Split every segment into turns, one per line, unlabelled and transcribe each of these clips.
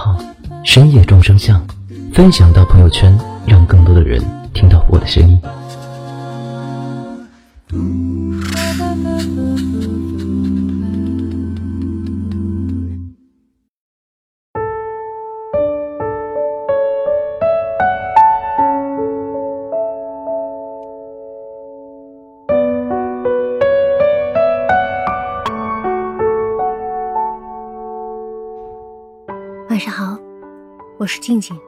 “深夜众生相”，分享到朋友圈，让更多的人听到我的声音。
是静静。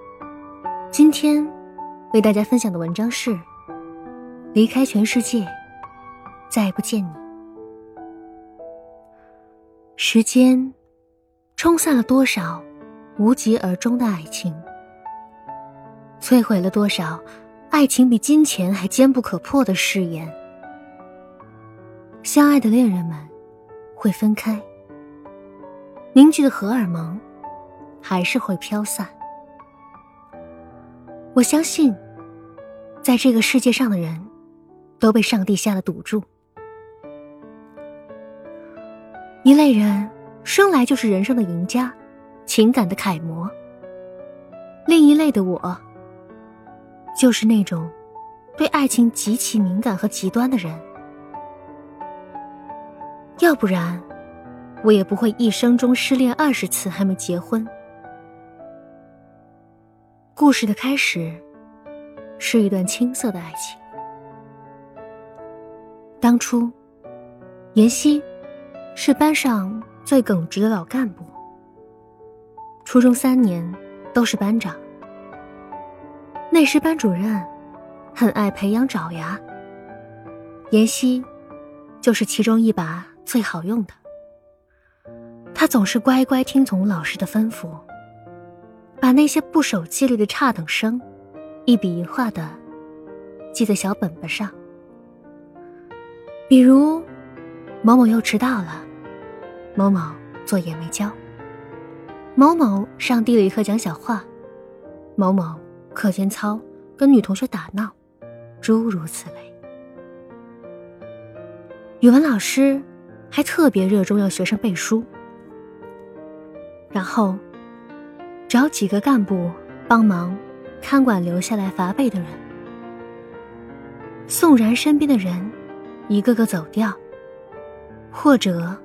今天为大家分享的文章是《离开全世界，再不见你》。时间冲散了多少无疾而终的爱情，摧毁了多少爱情比金钱还坚不可破的誓言。相爱的恋人们会分开，凝聚的荷尔蒙。还是会飘散。我相信，在这个世界上的人，都被上帝下了赌注。一类人生来就是人生的赢家，情感的楷模；另一类的我，就是那种对爱情极其敏感和极端的人。要不然，我也不会一生中失恋二十次还没结婚。故事的开始，是一段青涩的爱情。当初，妍希是班上最耿直的老干部，初中三年都是班长。那时班主任很爱培养爪牙，妍希就是其中一把最好用的。他总是乖乖听从老师的吩咐。把那些不守纪律的差等生，一笔一画的记在小本本上。比如，某某又迟到了，某某作业没交，某某上地理课讲小话，某某课间操跟女同学打闹，诸如此类。语文老师还特别热衷要学生背书，然后。找几个干部帮忙看管留下来乏背的人。宋然身边的人一个个走掉，或者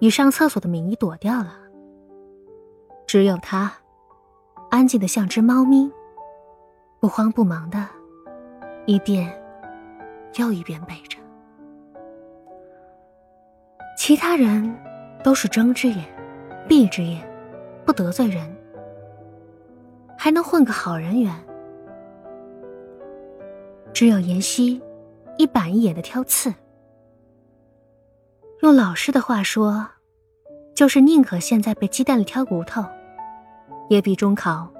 以上厕所的名义躲掉了。只有他，安静的像只猫咪，不慌不忙的，一遍又一遍背着。其他人都是睁只眼闭只眼，不得罪人。还能混个好人缘，只有妍希一板一眼的挑刺。用老师的话说，就是宁可现在被鸡蛋里挑骨头，也比中考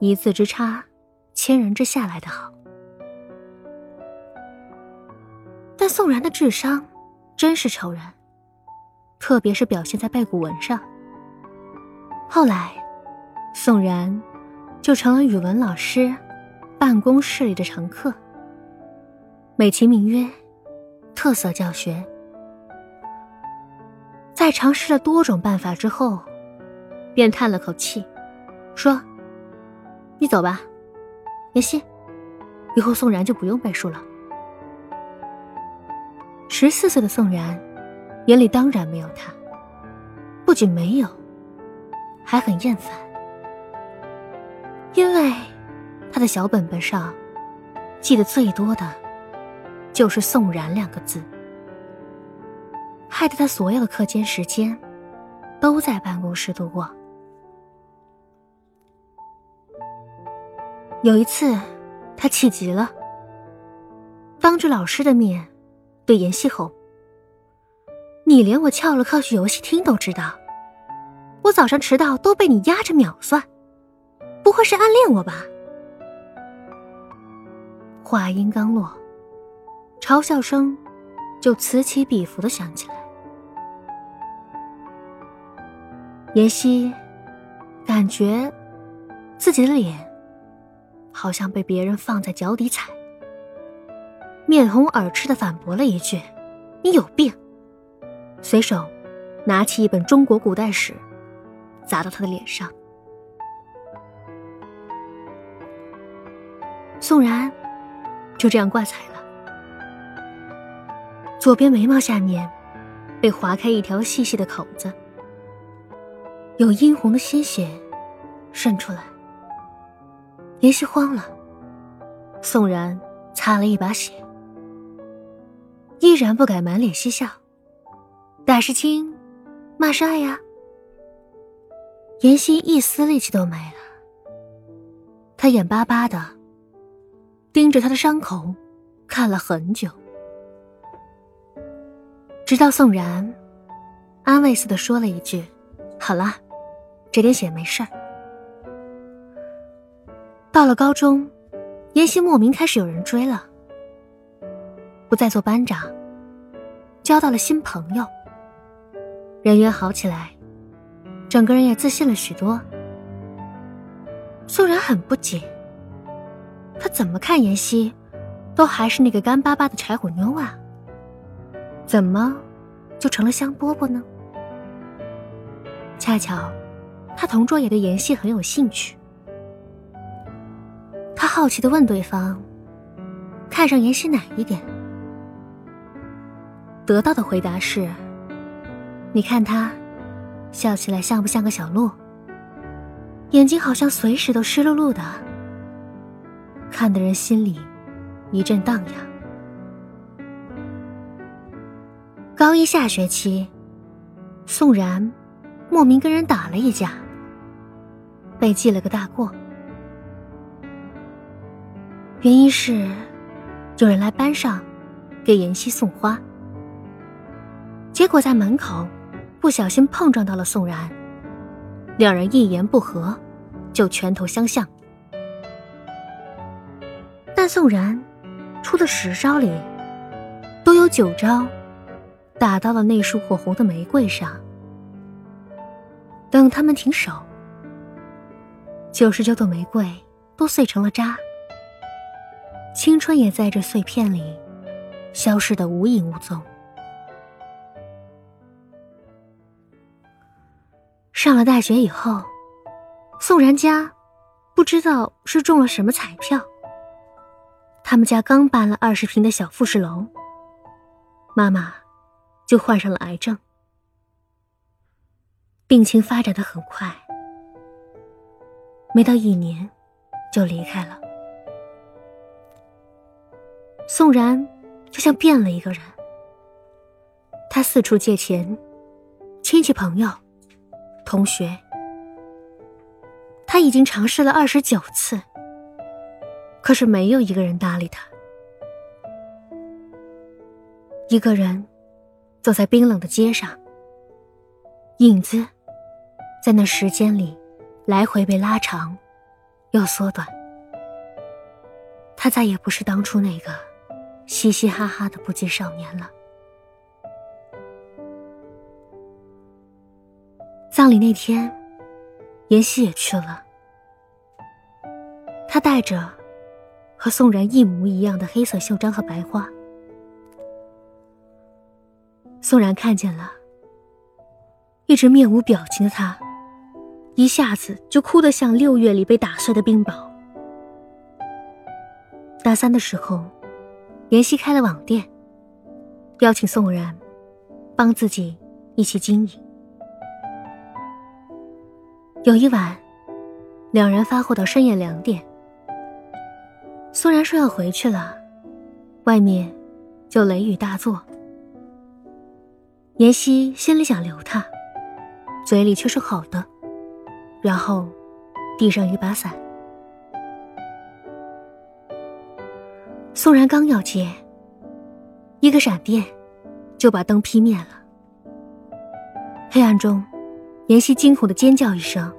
一字之差、千人之下来的好。但宋然的智商真是超人，特别是表现在背古文上。后来，宋然。就成了语文老师办公室里的常客，美其名曰特色教学。在尝试了多种办法之后，便叹了口气，说：“你走吧，妍希，以后宋然就不用背书了。”十四岁的宋然眼里当然没有他，不仅没有，还很厌烦。因为他的小本本上记得最多的，就是“宋然”两个字，害得他所有的课间时间都在办公室度过。有一次，他气急了，当着老师的面对妍希吼：“你连我翘了课去游戏厅都知道，我早上迟到都被你压着秒算。”不会是暗恋我吧？话音刚落，嘲笑声就此起彼伏的响起来。妍希感觉自己的脸好像被别人放在脚底踩，面红耳赤的反驳了一句：“你有病！”随手拿起一本中国古代史，砸到他的脸上。宋然就这样挂彩了，左边眉毛下面被划开一条细细的口子。有殷红的鲜血渗出来，妍希慌了。宋然擦了一把血，依然不敢满脸嬉笑。打是亲，骂是爱呀。妍希一丝力气都没了，他眼巴巴的盯着他的伤口看了很久，直到宋然安慰似的说了一句：“好了。”这点血没事儿。到了高中，妍希莫名开始有人追了，不再做班长，交到了新朋友，人缘好起来，整个人也自信了许多。宋然很不解，他怎么看妍希，都还是那个干巴巴的柴火妞啊，怎么就成了香饽饽呢？恰巧。他同桌也对妍希很有兴趣，他好奇的问对方：“看上妍希哪一点？”得到的回答是：“你看他，笑起来像不像个小鹿？眼睛好像随时都湿漉漉的，看得人心里一阵荡漾。”高一下学期，宋然莫名跟人打了一架。被记了个大过，原因是有人来班上给妍希送花，结果在门口不小心碰撞到了宋然，两人一言不合就拳头相向，但宋然出的十招里都有九招打到了那束火红的玫瑰上，等他们停手。九十九朵玫瑰都碎成了渣，青春也在这碎片里消失的无影无踪。上了大学以后，宋然家不知道是中了什么彩票，他们家刚搬了二十平的小复式楼，妈妈就患上了癌症，病情发展的很快。没到一年，就离开了。宋然就像变了一个人，他四处借钱，亲戚朋友、同学，他已经尝试了二十九次，可是没有一个人搭理他。一个人走在冰冷的街上，影子在那时间里。来回被拉长，又缩短。他再也不是当初那个嘻嘻哈哈的不羁少年了。葬礼那天，妍希也去了。他带着和宋然一模一样的黑色袖章和白花。宋然看见了，一直面无表情的他。一下子就哭得像六月里被打碎的冰雹。大三的时候，妍希开了网店，邀请宋然帮自己一起经营。有一晚，两人发货到深夜两点，苏然说要回去了，外面就雷雨大作。妍希心里想留他，嘴里却说好的。然后，递上一把伞。宋然刚要接，一个闪电就把灯劈灭了。黑暗中，妍希惊恐的尖叫一声，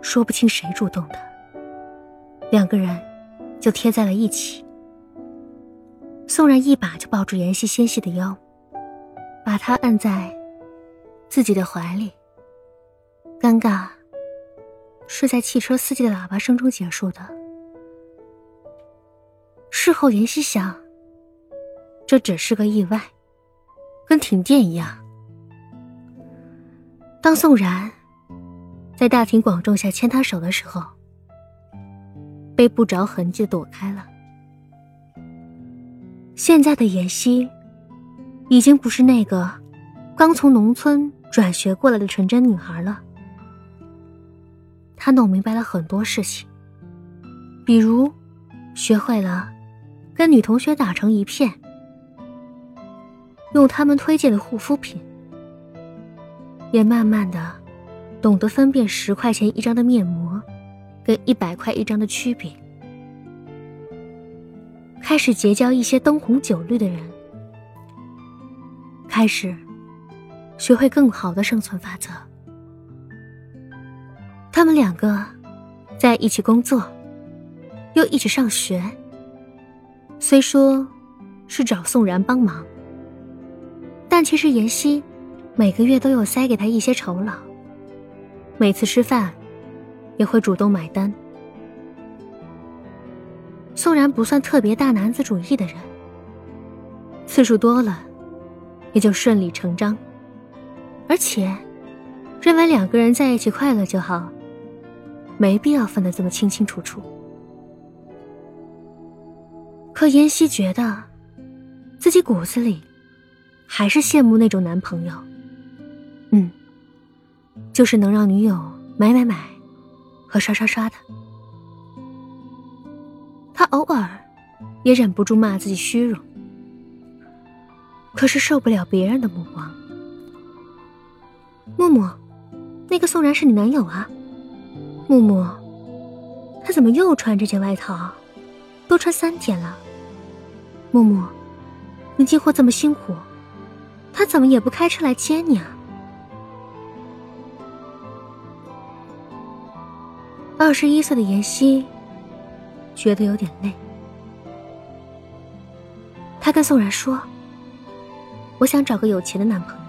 说不清谁主动的，两个人就贴在了一起。宋然一把就抱住妍希纤细的腰，把她按在自己的怀里。尴尬是在汽车司机的喇叭声中结束的。事后，妍希想，这只是个意外，跟停电一样。当宋然在大庭广众下牵她手的时候，被不着痕迹躲开了。现在的妍希，已经不是那个刚从农村转学过来的纯真女孩了。她弄明白了很多事情，比如，学会了跟女同学打成一片，用他们推荐的护肤品，也慢慢的懂得分辨十块钱一张的面膜，跟一百块一张的区别。开始结交一些灯红酒绿的人，开始学会更好的生存法则。他们两个在一起工作，又一起上学。虽说是找宋然帮忙，但其实妍希每个月都有塞给他一些酬劳，每次吃饭也会主动买单。宋然不算特别大男子主义的人，次数多了，也就顺理成章。而且，认为两个人在一起快乐就好，没必要分得这么清清楚楚。可妍希觉得，自己骨子里，还是羡慕那种男朋友。嗯，就是能让女友买买买，和刷刷刷的。他偶尔也忍不住骂自己虚荣，可是受不了别人的目光。木木，那个宋然是你男友啊？木木，他怎么又穿这件外套？都穿三天了。木木，你进货这么辛苦，他怎么也不开车来接你啊？二十一岁的妍希。觉得有点累，她跟宋然说：“我想找个有钱的男朋友。”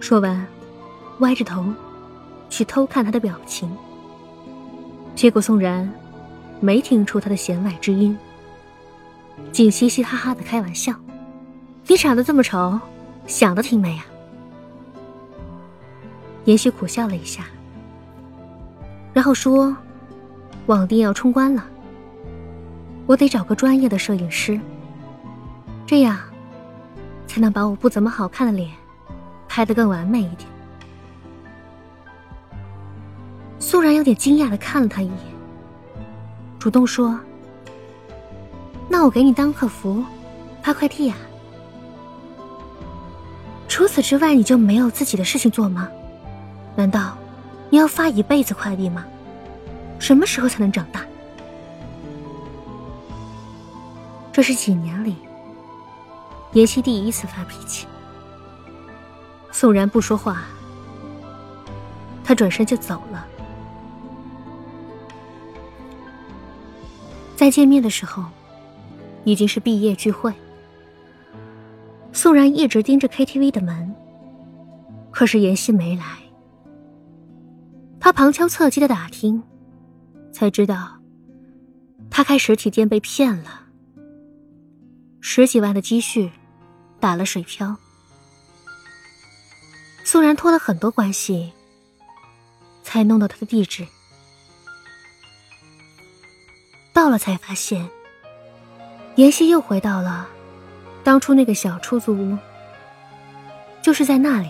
说完，歪着头去偷看他的表情。结果宋然没听出他的弦外之音，仅嘻嘻哈哈的开玩笑：“你长得这么丑，想的挺美啊。”妍希苦笑了一下，然后说。网店要冲关了，我得找个专业的摄影师，这样才能把我不怎么好看的脸拍得更完美一点。苏然有点惊讶的看了他一眼，主动说：“那我给你当客服，发快递呀。除此之外，你就没有自己的事情做吗？难道你要发一辈子快递吗？”什么时候才能长大？这是几年里，妍希第一次发脾气。宋然不说话，他转身就走了。再见面的时候，已经是毕业聚会。宋然一直盯着 KTV 的门，可是妍希没来。他旁敲侧击的打听。才知道，他开实体店被骗了，十几万的积蓄打了水漂。宋然托了很多关系，才弄到他的地址。到了才发现，妍希又回到了当初那个小出租屋，就是在那里，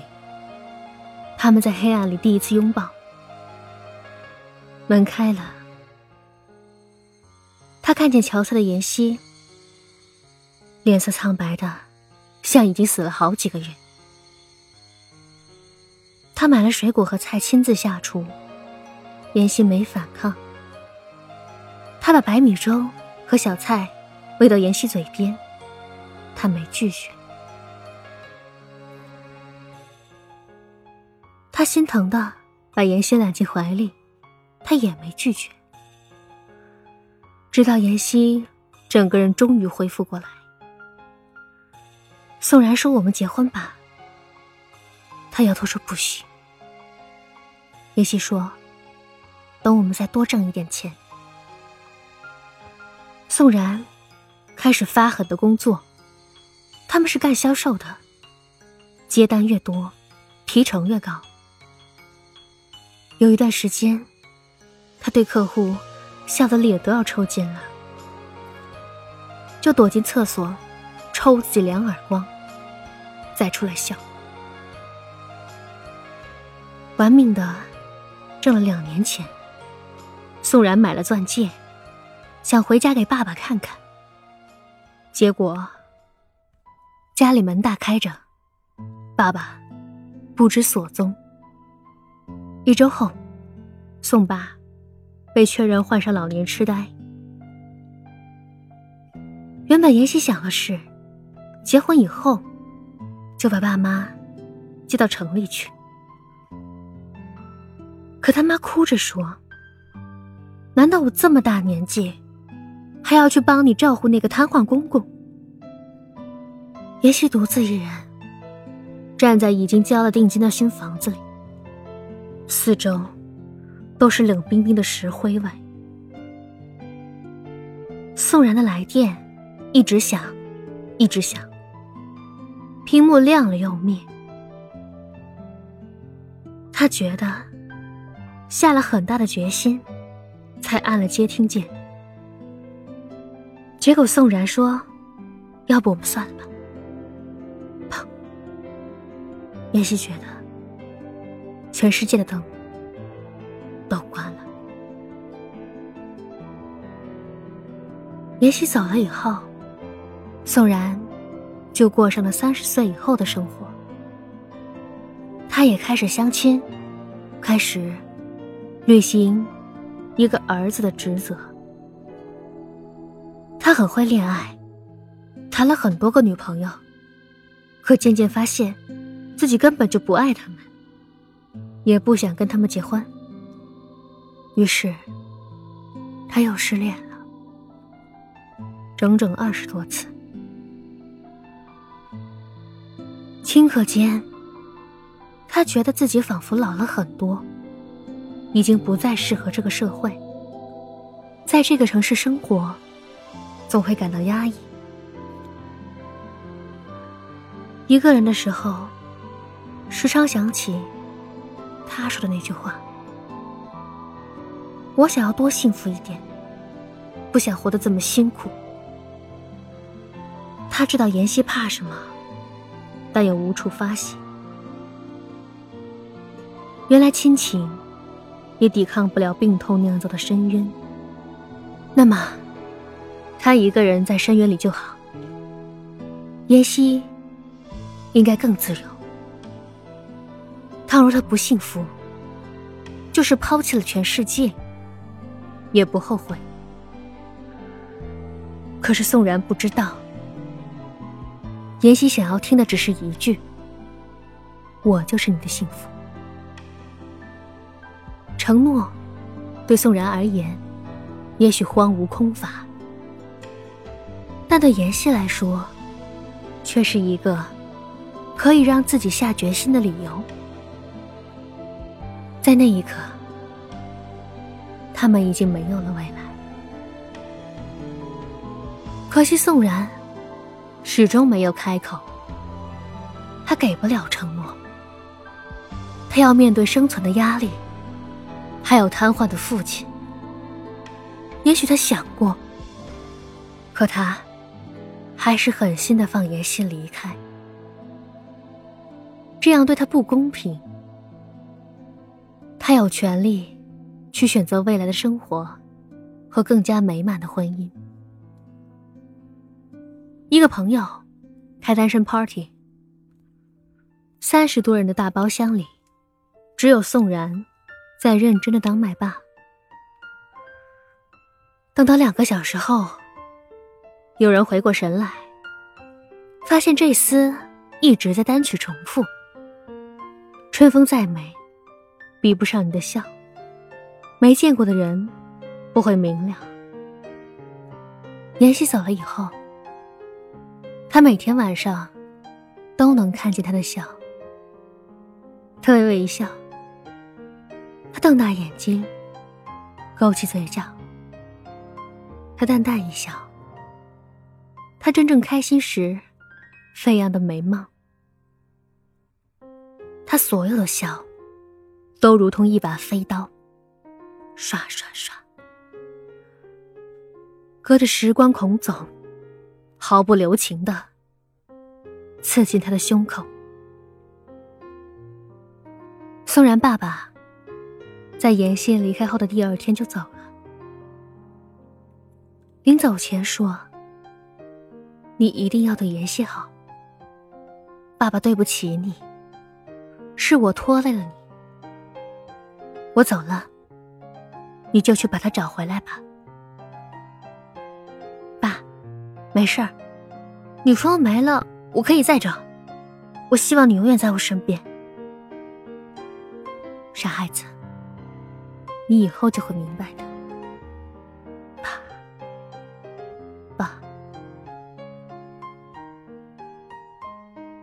他们在黑暗里第一次拥抱。门开了。他看见憔悴的妍希，脸色苍白的，像已经死了好几个月。他买了水果和菜，亲自下厨。妍希没反抗。他把白米粥和小菜喂到妍希嘴边，他没拒绝。他心疼的把妍希揽进怀里，他也没拒绝。直到妍希整个人终于恢复过来，宋然说：“我们结婚吧。”他摇头说：“不许。”妍希说：“等我们再多挣一点钱。”宋然开始发狠的工作，他们是干销售的，接单越多，提成越高。有一段时间，他对客户笑得脸都要抽筋了，就躲进厕所抽自己两耳光，再出来笑。玩命的挣了两年钱，宋然买了钻戒。想回家给爸爸看看，结果家里门大开着，爸爸不知所踪。一周后，宋爸被确认患上老年痴呆。原本妍希想的是，结婚以后就把爸妈接到城里去，可他妈哭着说：“难道我这么大年纪？”还要去帮你照顾那个瘫痪公公。妍希独自一人站在已经交了定金的新房子里，四周都是冷冰冰的石灰味。宋然的来电一直响，一直响，屏幕亮了又灭。他觉得下了很大的决心，才按了接听键。结果宋然说：“要不我们算了吧。”砰！妍希觉得全世界的灯都关了。妍希走了以后，宋然就过上了三十岁以后的生活。他也开始相亲，开始履行一个儿子的职责。他很会恋爱，谈了很多个女朋友，可渐渐发现，自己根本就不爱他们，也不想跟他们结婚。于是，他又失恋了，整整二十多次。顷刻间，他觉得自己仿佛老了很多，已经不再适合这个社会，在这个城市生活。总会感到压抑。一个人的时候，时常想起他说的那句话：“我想要多幸福一点，不想活得这么辛苦。”他知道妍希怕什么，但又无处发泄。原来亲情也抵抗不了病痛酿造的深渊。那么。他一个人在深渊里就好，妍希应该更自由。倘若他不幸福，就是抛弃了全世界，也不后悔。可是宋然不知道，妍希想要听的只是一句：“我就是你的幸福。”承诺对宋然而言，也许荒芜空乏。但对妍希来说，却是一个可以让自己下决心的理由。在那一刻，他们已经没有了未来。可惜宋然始终没有开口，他给不了承诺。他要面对生存的压力，还有瘫痪的父亲。也许他想过，可他。还是狠心的放妍希离开，这样对他不公平。他有权利去选择未来的生活和更加美满的婚姻。一个朋友开单身 party，三十多人的大包厢里，只有宋然在认真的当麦霸。等到两个小时后。有人回过神来，发现这厮一直在单曲重复。春风再美，比不上你的笑。没见过的人不会明了。妍希走了以后，他每天晚上都能看见他的笑。他微微一笑，他瞪大眼睛，勾起嘴角。他淡淡一笑，他真正开心时飞扬的眉毛。他所有的笑，都如同一把飞刀，刷刷刷，隔着时光孔总，毫不留情的刺进他的胸口。宋然爸爸在妍希离开后的第二天就走了。临走前说：“你一定要对妍希好。爸爸对不起你，是我拖累了你。我走了，你就去把他找回来吧。”爸，没事儿，你说没了，我可以再找。我希望你永远在我身边。傻孩子，你以后就会明白的。爸，爸，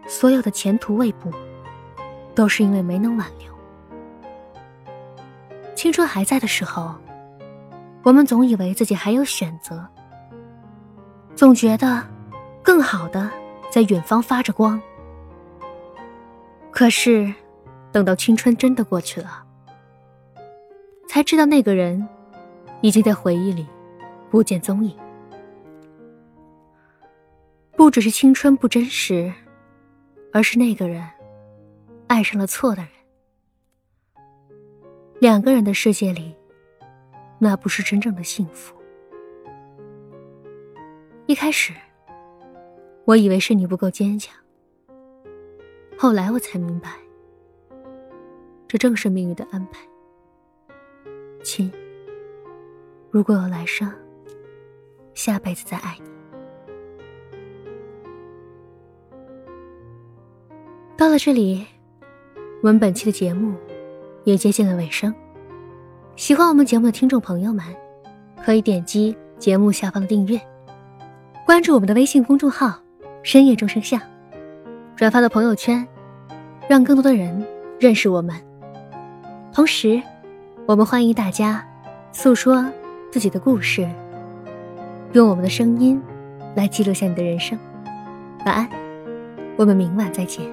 所有的前途未卜，都是因为没能挽留。青春还在的时候，我们总以为自己还有选择，总觉得更好的在远方发着光。可是。等到青春真的过去了，才知道那个人已经在回忆里不见踪影。不只是青春不真实，而是那个人爱上了错的人。两个人的世界里，那不是真正的幸福。一开始，我以为是你不够坚强，后来我才明白。这正是命运的安排，亲。如果有来生，下辈子再爱你。到了这里，我们本期的节目也接近了尾声。喜欢我们节目的听众朋友们，可以点击节目下方的订阅，关注我们的微信公众号“深夜众生相”，转发到朋友圈，让更多的人认识我们。同时，我们欢迎大家诉说自己的故事，用我们的声音来记录下你的人生。晚安，我们明晚再见。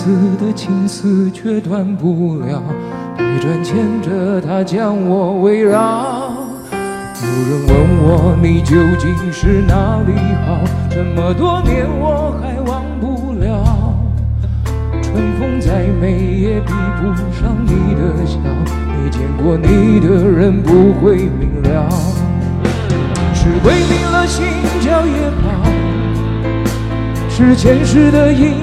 次的情丝却断不了，百转千折它将我围绕。有人问我你究竟是哪里好，这么多年我还忘不了。春风再美也比不上你的笑，没见过你的人不会明了。是鬼迷了心窍也好，是前世的因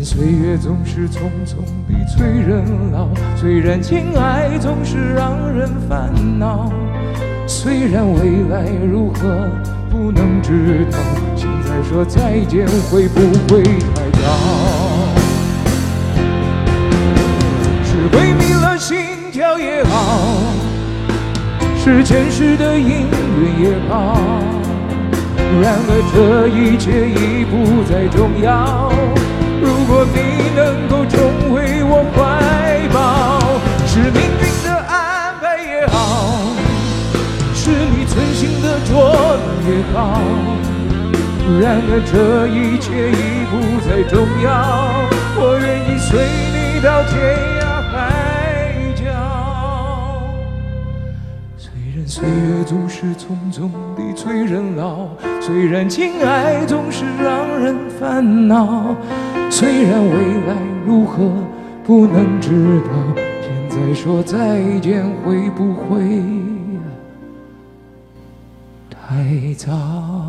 虽然岁月总是匆匆地催人老，虽然情爱总是让人烦恼，虽然未来如何不能知道，现在说再见会不会太早？是鬼迷了心跳也好，是前世的因缘也好，然而这一切已不再重要。如果你能够重回我怀抱，是命运的安排也好，是你存心的捉弄也好。然而这一切已不再重要，我愿意随你到天涯海角。虽然岁月总是匆匆地催人老，虽然情爱总是让人烦恼，虽然未来如何不能知道，现在说再见会不会太早？